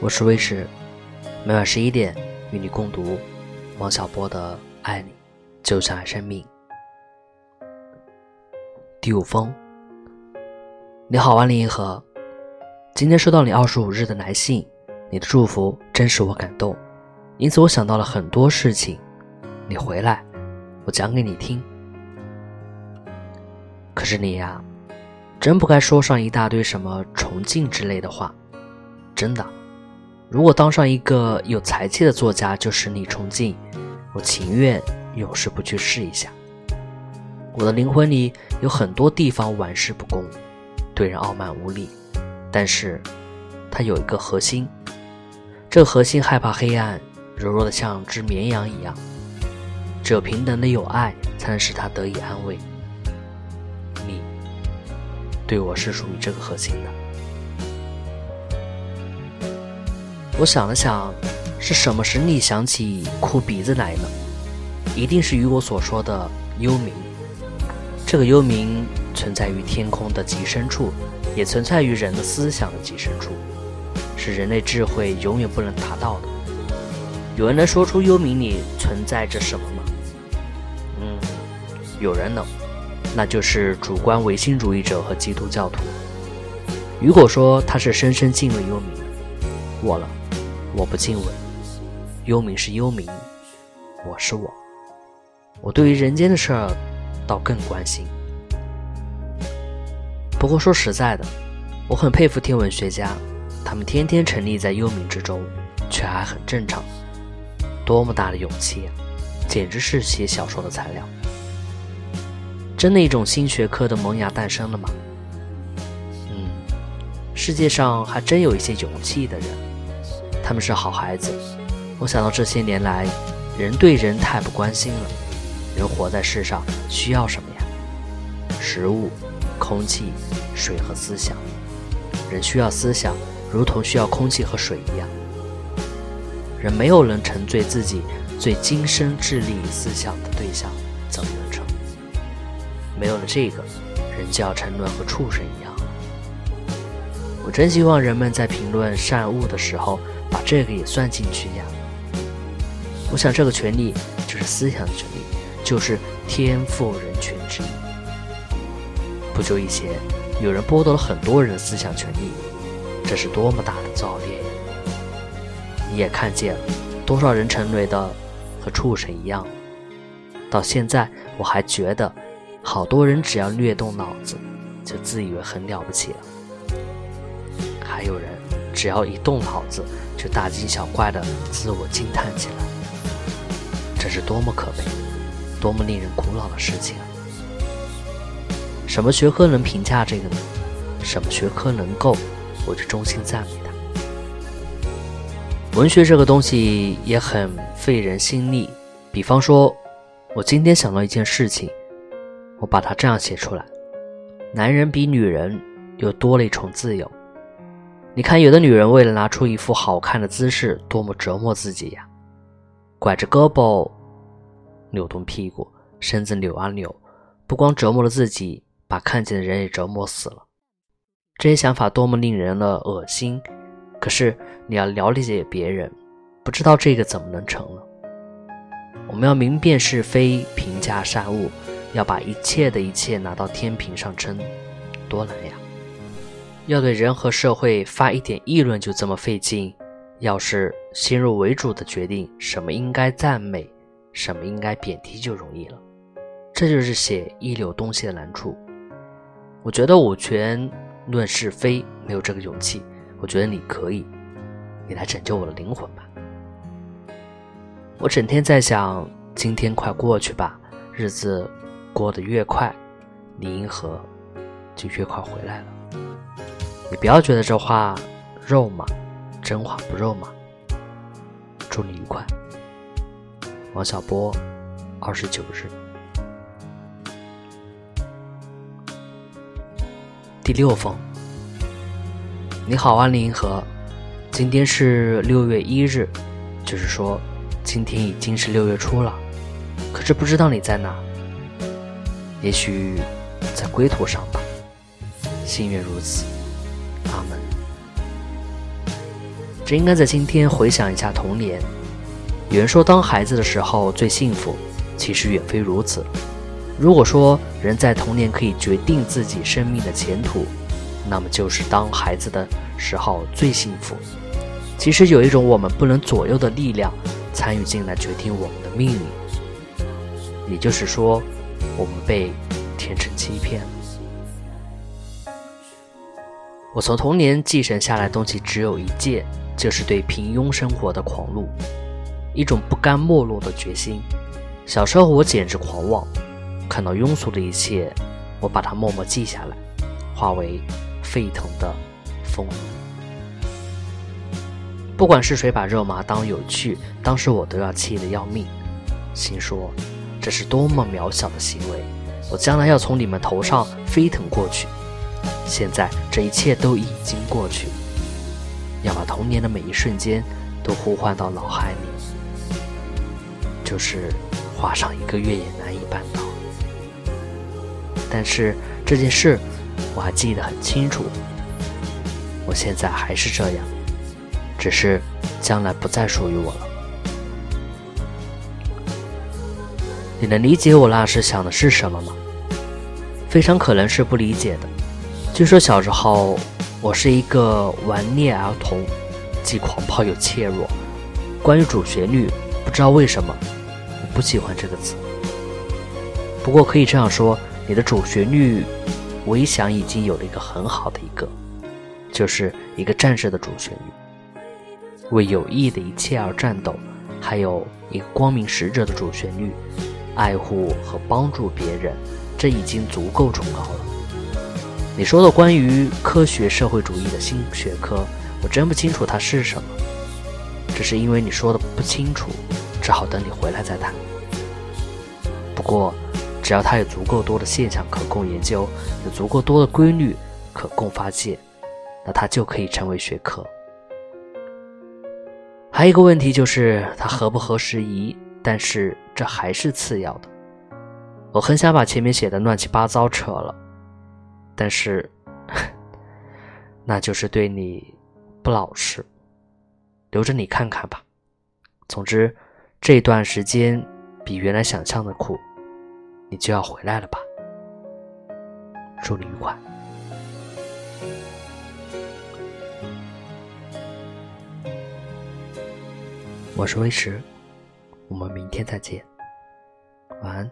我是威士，每晚十一点与你共读王小波的《爱你就像爱生命》第五封。你好，万里银河，今天收到你二十五日的来信，你的祝福真使我感动，因此我想到了很多事情。你回来，我讲给你听。可是你呀，真不该说上一大堆什么崇敬之类的话，真的。如果当上一个有才气的作家就使你崇敬，我情愿永世不去试一下。我的灵魂里有很多地方玩世不恭，对人傲慢无礼，但是它有一个核心，这个核心害怕黑暗，柔弱的像只绵羊一样。只有平等的有爱，才能使它得以安慰。你对我是属于这个核心的。我想了想，是什么使你想起哭鼻子来呢？一定是与我所说的幽冥。这个幽冥存在于天空的极深处，也存在于人的思想的极深处，是人类智慧永远不能达到的。有人能说出幽冥里存在着什么吗？嗯，有人能，那就是主观唯心主义者和基督教徒。如果说他是深深敬畏幽冥，我了。我不敬畏，幽冥是幽冥，我是我。我对于人间的事儿，倒更关心。不过说实在的，我很佩服天文学家，他们天天沉溺在幽冥之中，却还很正常，多么大的勇气啊！简直是写小说的材料。真的一种新学科的萌芽诞生了吗？嗯，世界上还真有一些勇气的人。他们是好孩子。我想到这些年来，人对人太不关心了。人活在世上需要什么呀？食物、空气、水和思想。人需要思想，如同需要空气和水一样。人没有能沉醉自己最精深智力思想的对象，怎么能成？没有了这个，人就要沉沦和畜生一样。我真希望人们在评论善恶的时候。把这个也算进去呀！我想这个权利就是思想的权利，就是天赋人权之一。不久以前，有人剥夺了很多人的思想权利，这是多么大的造孽呀！你也看见了，多少人成为的和畜生一样。到现在，我还觉得，好多人只要略动脑子，就自以为很了不起了。还有人。只要一动脑子，就大惊小怪的自我惊叹起来。这是多么可悲，多么令人苦恼的事情啊！什么学科能评价这个呢？什么学科能够，我就衷心赞美它。文学这个东西也很费人心力。比方说，我今天想到一件事情，我把它这样写出来：男人比女人又多了一重自由。你看，有的女人为了拿出一副好看的姿势，多么折磨自己呀！拐着胳膊，扭动屁股，身子扭啊扭，不光折磨了自己，把看见的人也折磨死了。这些想法多么令人的恶心！可是你要了解别人，不知道这个怎么能成呢？我们要明辨是非，评价善恶，要把一切的一切拿到天平上称，多难呀！要对人和社会发一点议论就这么费劲，要是先入为主的决定什么应该赞美，什么应该贬低就容易了。这就是写一流东西的难处。我觉得五权论是非没有这个勇气，我觉得你可以，你来拯救我的灵魂吧。我整天在想，今天快过去吧，日子过得越快，你银河就越快回来了。你不要觉得这话肉麻，真话不肉麻。祝你愉快，王小波，二十九日，第六封。你好啊，林银河，今天是六月一日，就是说今天已经是六月初了。可是不知道你在哪，也许在归途上吧。心愿如此。阿门只应该在今天回想一下童年。有人说，当孩子的时候最幸福，其实远非如此。如果说人在童年可以决定自己生命的前途，那么就是当孩子的时候最幸福。其实有一种我们不能左右的力量参与进来决定我们的命运，也就是说，我们被天真欺骗了。我从童年继承下来东西只有一件，就是对平庸生活的狂怒，一种不甘没落的决心。小时候我简直狂妄。看到庸俗的一切，我把它默默记下来，化为沸腾的风。不管是谁把肉麻当有趣，当时我都要气得要命，心说这是多么渺小的行为，我将来要从你们头上飞腾过去。现在这一切都已经过去，要把童年的每一瞬间都呼唤到脑海里，就是画上一个月也难以办到。但是这件事我还记得很清楚，我现在还是这样，只是将来不再属于我了。你能理解我那时想的是什么吗？非常可能是不理解的。据说小时候我是一个顽劣儿童，既狂暴又怯弱。关于主旋律，不知道为什么我不喜欢这个词。不过可以这样说。你的主旋律，我一想已经有了一个很好的一个，就是一个战士的主旋律，为有益的一切而战斗；还有一个光明使者的主旋律，爱护和帮助别人，这已经足够崇高了。你说的关于科学社会主义的新学科，我真不清楚它是什么，只是因为你说的不清楚，只好等你回来再谈。不过。只要它有足够多的现象可供研究，有足够多的规律可供发现，那它就可以成为学科。还有一个问题就是它合不合时宜，但是这还是次要的。我很想把前面写的乱七八糟扯了，但是那就是对你不老实，留着你看看吧。总之，这段时间比原来想象的苦。你就要回来了吧？祝你愉快。我是威驰，我们明天再见，晚安。